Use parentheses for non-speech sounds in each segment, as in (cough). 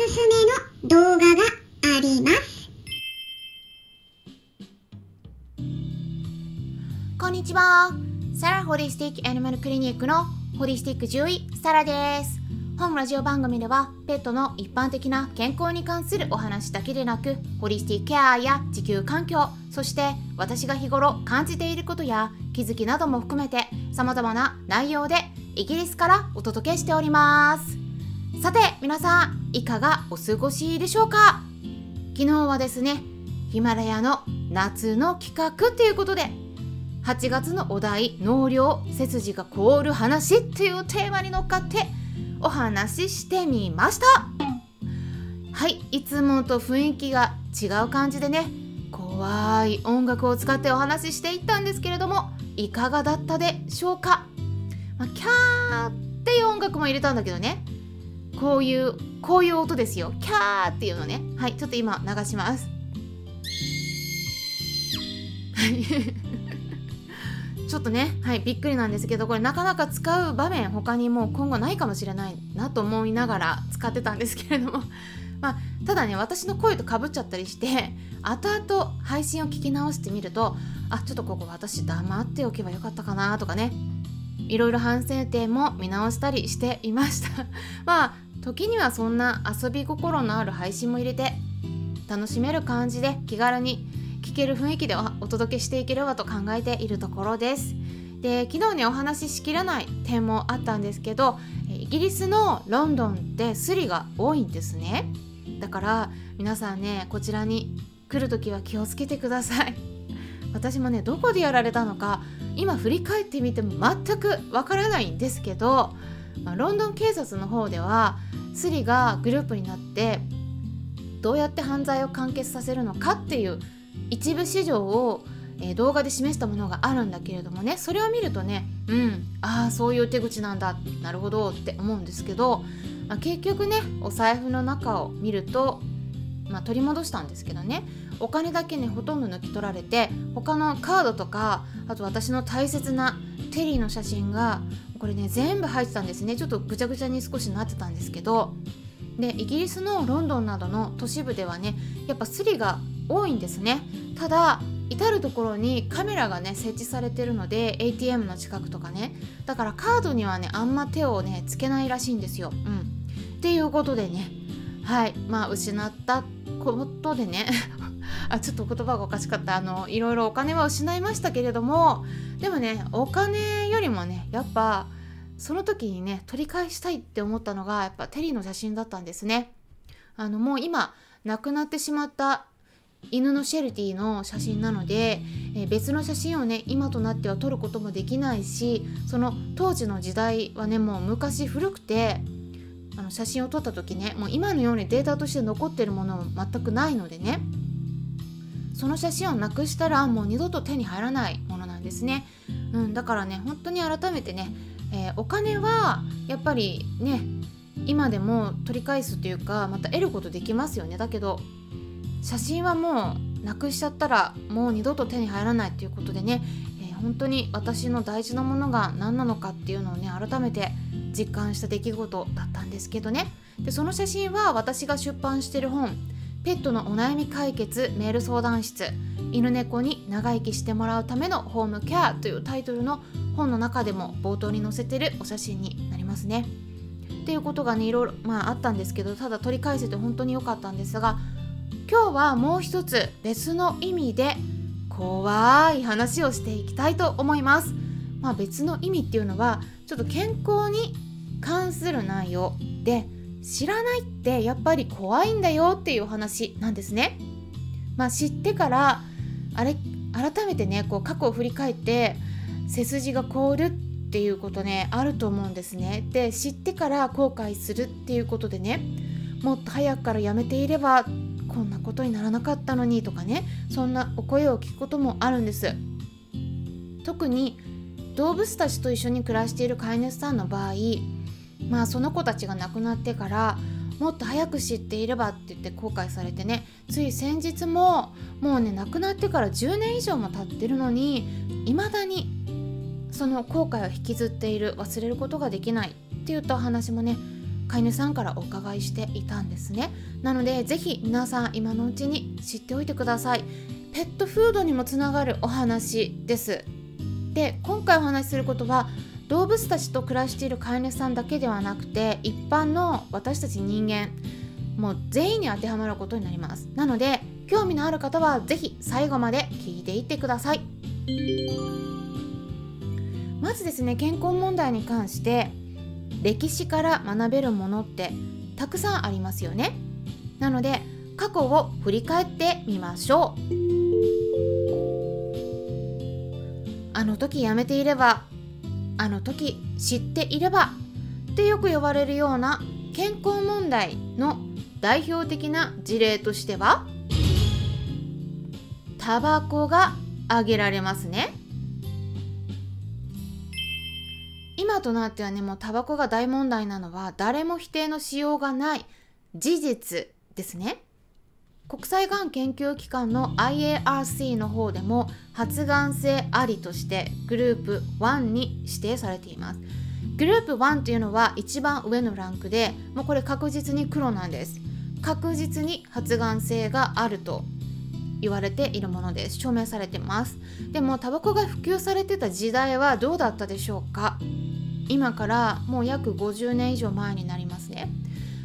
すすめの動画があります。こんにちは。サラホリスティックアニマルクリニックのホリスティック獣医サラです。本ラジオ番組ではペットの一般的な健康に関するお話だけでなくホリスティックケアや地球環境そして私が日頃感じていることや気づきなども含めて様々な内容でイギリスからお届けしておりますさて皆さんいかがお過ごしでしょうか？昨日はですねヒマラヤの夏の企画っていうことで8月のお題「納涼背筋が凍る話」っていうテーマに乗っかってお話ししてみました。はいいつもと雰囲気が違う感じでね怖い音楽を使ってお話ししていったんですけれどもいかがだったでしょうか、まあ、キャーっていう音楽も入れたんだけどねこういうこういう音ですよ。キャーっていうのね。はいちょっと今流します。(laughs) ちょっとね、はい、びっくりなんですけどこれなかなか使う場面他にもう今後ないかもしれないなと思いながら使ってたんですけれども、(laughs) まあ、ただね私の声とかぶっちゃったりして後々配信を聞き直してみるとあちょっとここ私黙っておけばよかったかなとかね。いろいろ反省点も見直したりしていました。(laughs) まあ時にはそんな遊び心のある配信も入れて楽しめる感じで気軽に聞ける雰囲気でお届けしていければと考えているところです。で昨日ねお話ししきれない点もあったんですけどイギリスのロンドンってスリが多いんですね。だから皆さんねこちらに来る時は気をつけてください。私もねどこでやられたのか今振り返ってみても全くわからないんですけど、まあ、ロンドン警察の方ではスリがグループになってどうやって犯罪を完結させるのかっていう一部始終を、えー、動画で示したものがあるんだけれどもねそれを見るとねうんああそういう手口なんだなるほどって思うんですけど、まあ、結局ねお財布の中を見ると、まあ、取り戻したんですけどね。お金だけねほとんど抜き取られて他のカードとかあと私の大切なテリーの写真がこれね全部入ってたんですね。ちょっとぐちゃぐちゃに少しなってたんですけど。でイギリスのロンドンなどの都市部ではねやっぱスリが多いんですね。ただ至る所にカメラがね設置されてるので ATM の近くとかね。だからカードにはねあんま手をねつけないらしいんですよ。うん、っていうことでね。はい。まあ失ったことでね (laughs) あちょっと言葉がおかしかったあのいろいろお金は失いましたけれどもでもねお金よりもねやっぱその時にね取り返したいって思ったのがやっぱテリーの写真だったんですね。あのもう今亡くなってしまった犬のシェルティの写真なので、え、別の写真をね今となっては撮ることもできないしその当時の時代はねもう昔古くてあの写真を撮った時ねもう今のようにデータとして残ってるものも全くないのでねその写真をなくしたらもう二度と手に入らないものなんですね、うん、だからね本当に改めてね、えー、お金はやっぱりね今でも取り返すというかまた得ることできますよね。だけど写真はもうなくしちゃったらもう二度と手に入らないということでね、えー、本当に私の大事なものが何なのかっていうのをね改めて実感した出来事だったんですけどねでその写真は私が出版してる本「ペットのお悩み解決メール相談室犬猫に長生きしてもらうためのホームケア」というタイトルの本の中でも冒頭に載せてるお写真になりますね。っていうことがねいろいろ、まあ、あったんですけどただ取り返せて本当に良かったんですが今日はもう一つ別の意味で怖い話をしていきたいと思います。まあ、別の意味っていうのはちょっと健康に関する内容で知らないってやっぱり怖いんだよっていうお話なんですね。まあ、知ってからあれ改めてねこう過去を振り返って背筋が凍るっていうことねあると思うんですね。で知ってから後悔するっていうことでねもっと早くからやめていればこんなことにならなかったのにとかねそんなお声を聞くこともあるんです特に動物たちと一緒に暮らしている飼い主さんの場合まあその子たちが亡くなってからもっと早く知っていればって言って後悔されてねつい先日ももうね亡くなってから10年以上も経ってるのに未だにその後悔を引きずっている忘れることができないって言ったお話もね飼い主さんからお伺いしていたんですね。なのでぜひ皆さん今のうちに知っておいてください。ペットフードにもつながるお話です。で今回お話しすることは動物たちと暮らしている飼い主さんだけではなくて一般の私たち人間もう全員に当てはまることになります。なので興味のある方は是非最後まで聞いていってください。まずですね健康問題に関して歴史から学べるものってたくさんありますよね。なので過去を振り返ってみましょう。あの時やめていればあの時知っていればってよく呼ばれるような健康問題の代表的な事例としてはタバコが挙げられますね。今となってはねもうタバコが大問題なのは誰も否定のしようがない事実ですね。国際がん研究機関の IARC の方でも発がん性ありとしてグループ1に指定されています。グループ1というのは一番上のランクでもうこれ確実に黒なんです。確実に発がん性があると言われているものです。証明されてます。でもタバコが普及されてた時代はどうだったでしょうか。今からもう約50年以上前になりますね、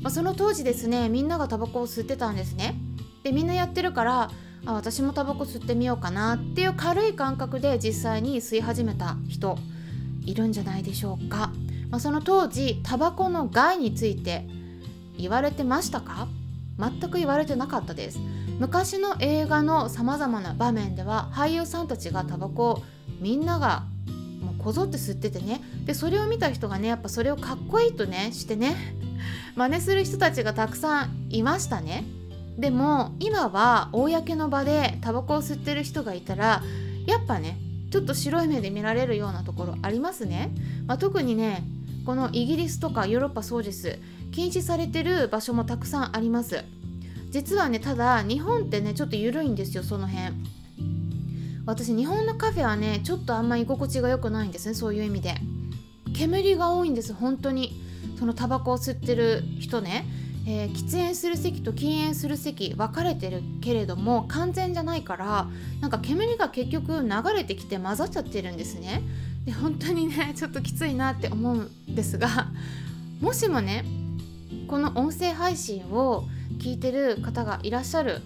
ま、その当時ですねみんながタバコを吸ってたんですね。でみんなやってるからあ私もタバコ吸ってみようかなっていう軽い感覚で実際に吸い始めた人いるんじゃないでしょうか、まあ、その当時タバコの害について言われてましたか？全く言われてなかったです。昔の映画のさまざまな場面では俳優さんたちがタバコをみんながもうこぞって吸っててね。でそれを見た人がねやっぱそれをかっこいいとねしてね真似する人たちがたくさんいましたね。でも今は公の場でタバコを吸ってる人がいたらやっぱねちょっと白い目で見られるようなところありますね、まあ、特にねこのイギリスとかヨーロッパそうです。禁止されてる場所もたくさんあります。実はねただ日本ってねちょっと緩いんですよその辺。私日本のカフェはねちょっとあんま居心地が良くないんですねそういう意味で。煙が多いんです本当に。そのタバコを吸ってる人ね、えー、喫煙する席と禁煙する席分かれてるけれども完全じゃないからなんか煙が結局流れてきて混ざっちゃってるんですね。で本当にね (laughs) ちょっときついなって思うんですがもしもねこの音声配信を聞いてる方がいらっしゃる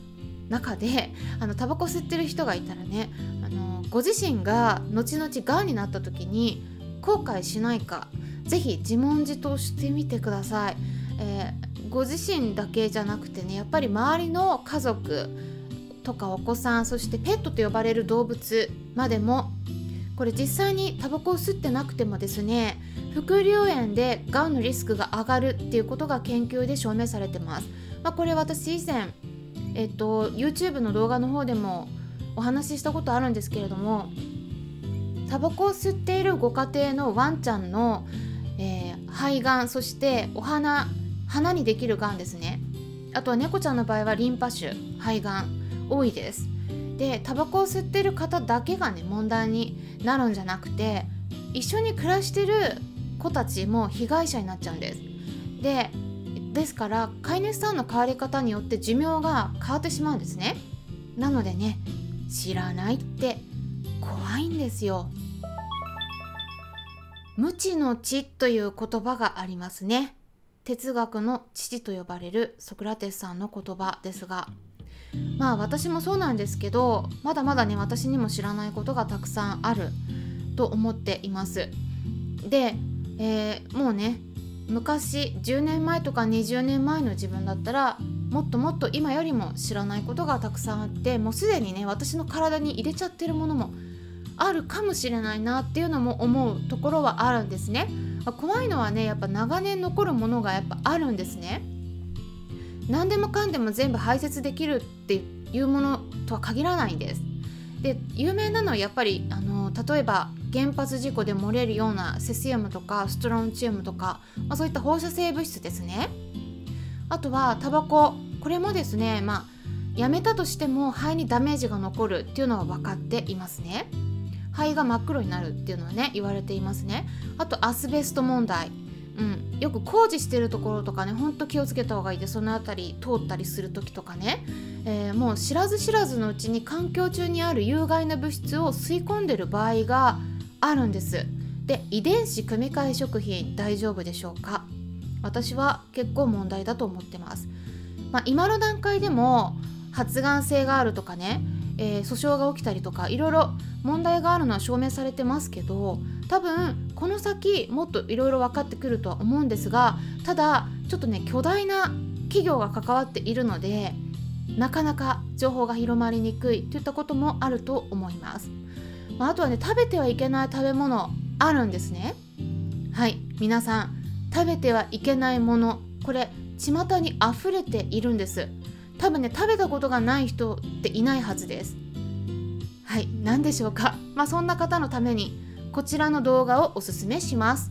中であのタバコ吸ってる人がいたらねあのご自身が後々がんになった時に後悔しないか是非自問自答してみてください、え、ご自身だけじゃなくてねやっぱり周りの家族とかお子さんそしてペットと呼ばれる動物までもこれ実際にタバコを吸ってなくてもですね副流炎でがんのリスクが上がるっていうことが研究で証明されてます、まあ、これ私以前えっと YouTube の動画の方でもお話ししたことあるんですけれどもタバコを吸っているご家庭のワンちゃんの、えー、肺がんそしてお花鼻にできるがんですね。あとは猫ちゃんの場合はリンパ腫肺がん多いです。でタバコを吸ってる方だけがね問題になるんじゃなくて一緒に暮らしてる子たちも被害者になっちゃうんです。でですから飼い主さんの変わり方によって寿命が変わってしまうんですね。なのでね知らないって怖いんですよ。無知の知という言葉がありますね。哲学の父と呼ばれるソクラテスさんの言葉ですがまあ私もそうなんですけどまだまだね私にも知らないことがたくさんあると思っています。で、えー、もうね昔10年前とか20年前の自分だったらもっともっと今よりも知らないことがたくさんあってもうすでにね私の体に入れちゃってるものもあるかもしれないなっていうのも思うところはあるんですね。怖いのはねやっぱ長年残るものがやっぱあるんですね。何でもかんでも全部排泄できるっていうものとは限らないんです。で有名なのはやっぱりあの例えば原発事故で漏れるようなセシウムとかストロンチウムとか、まあ、そういった放射性物質ですね。あとはタバコ。これもですねまあやめたとしても肺にダメージが残るっていうのは分かっていますね。肺が真っ黒になるっていうのはね言われていますね。あとアスベスト問題。うん、よく工事してるところとかねほんと気をつけた方がいいでその辺り通ったりする時とかね、えー、もう知らず知らずのうちに環境中にある有害な物質を吸い込んでる場合があるんです。で遺伝子組み換え食品大丈夫でしょうか？私は結構問題だと思ってます、まあ、今の段階でも発がん性があるとかね、えー、訴訟が起きたりとかいろいろ問題があるのは証明されてますけど多分この先もっといろいろ分かってくるとは思うんですがただちょっとね巨大な企業が関わっているのでなかなか情報が広まりにくいといったこともあると思います、まあ、あとはね食べてはいけない食べ物あるんですね。はい。皆さん食べてはいけないものこれ巷に溢れているんです。多分ね食べたことがない人っていないはずです。はい何でしょうか。まあそんな方のためにこちらの動画をおすすめします。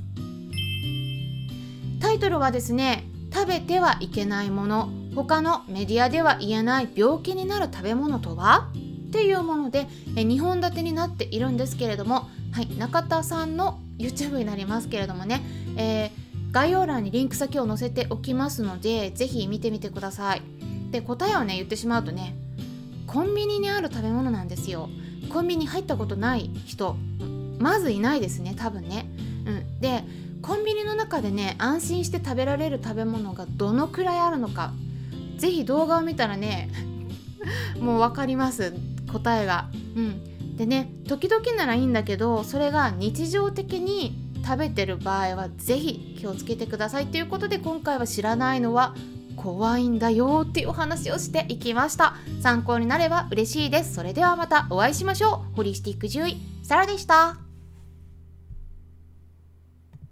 タイトルはですね食べてはいけないもの。他のメディアでは言えない病気になる食べ物とは？っていうものでえ2本立てになっているんですけれども、はい、中田さんの YouTube になりますけれどもね、えー、概要欄にリンク先を載せておきますので是非見てみてください。で答えをね言ってしまうとねコンビニにある食べ物なんですよ。コンビニ入ったことない人まずいないですね多分ね、うん、でコンビニの中でね安心して食べられる食べ物がどのくらいあるのか是非動画を見たらね (laughs) もう分かります答えが。うん、でね時々ならいいんだけどそれが日常的に食べてる場合は是非気をつけてくださいということで今回は知らないのは怖いんだよっていうお話をしていきました。参考になれば嬉しいです。それではまたお会いしましょう。ホリスティック獣医サラでした。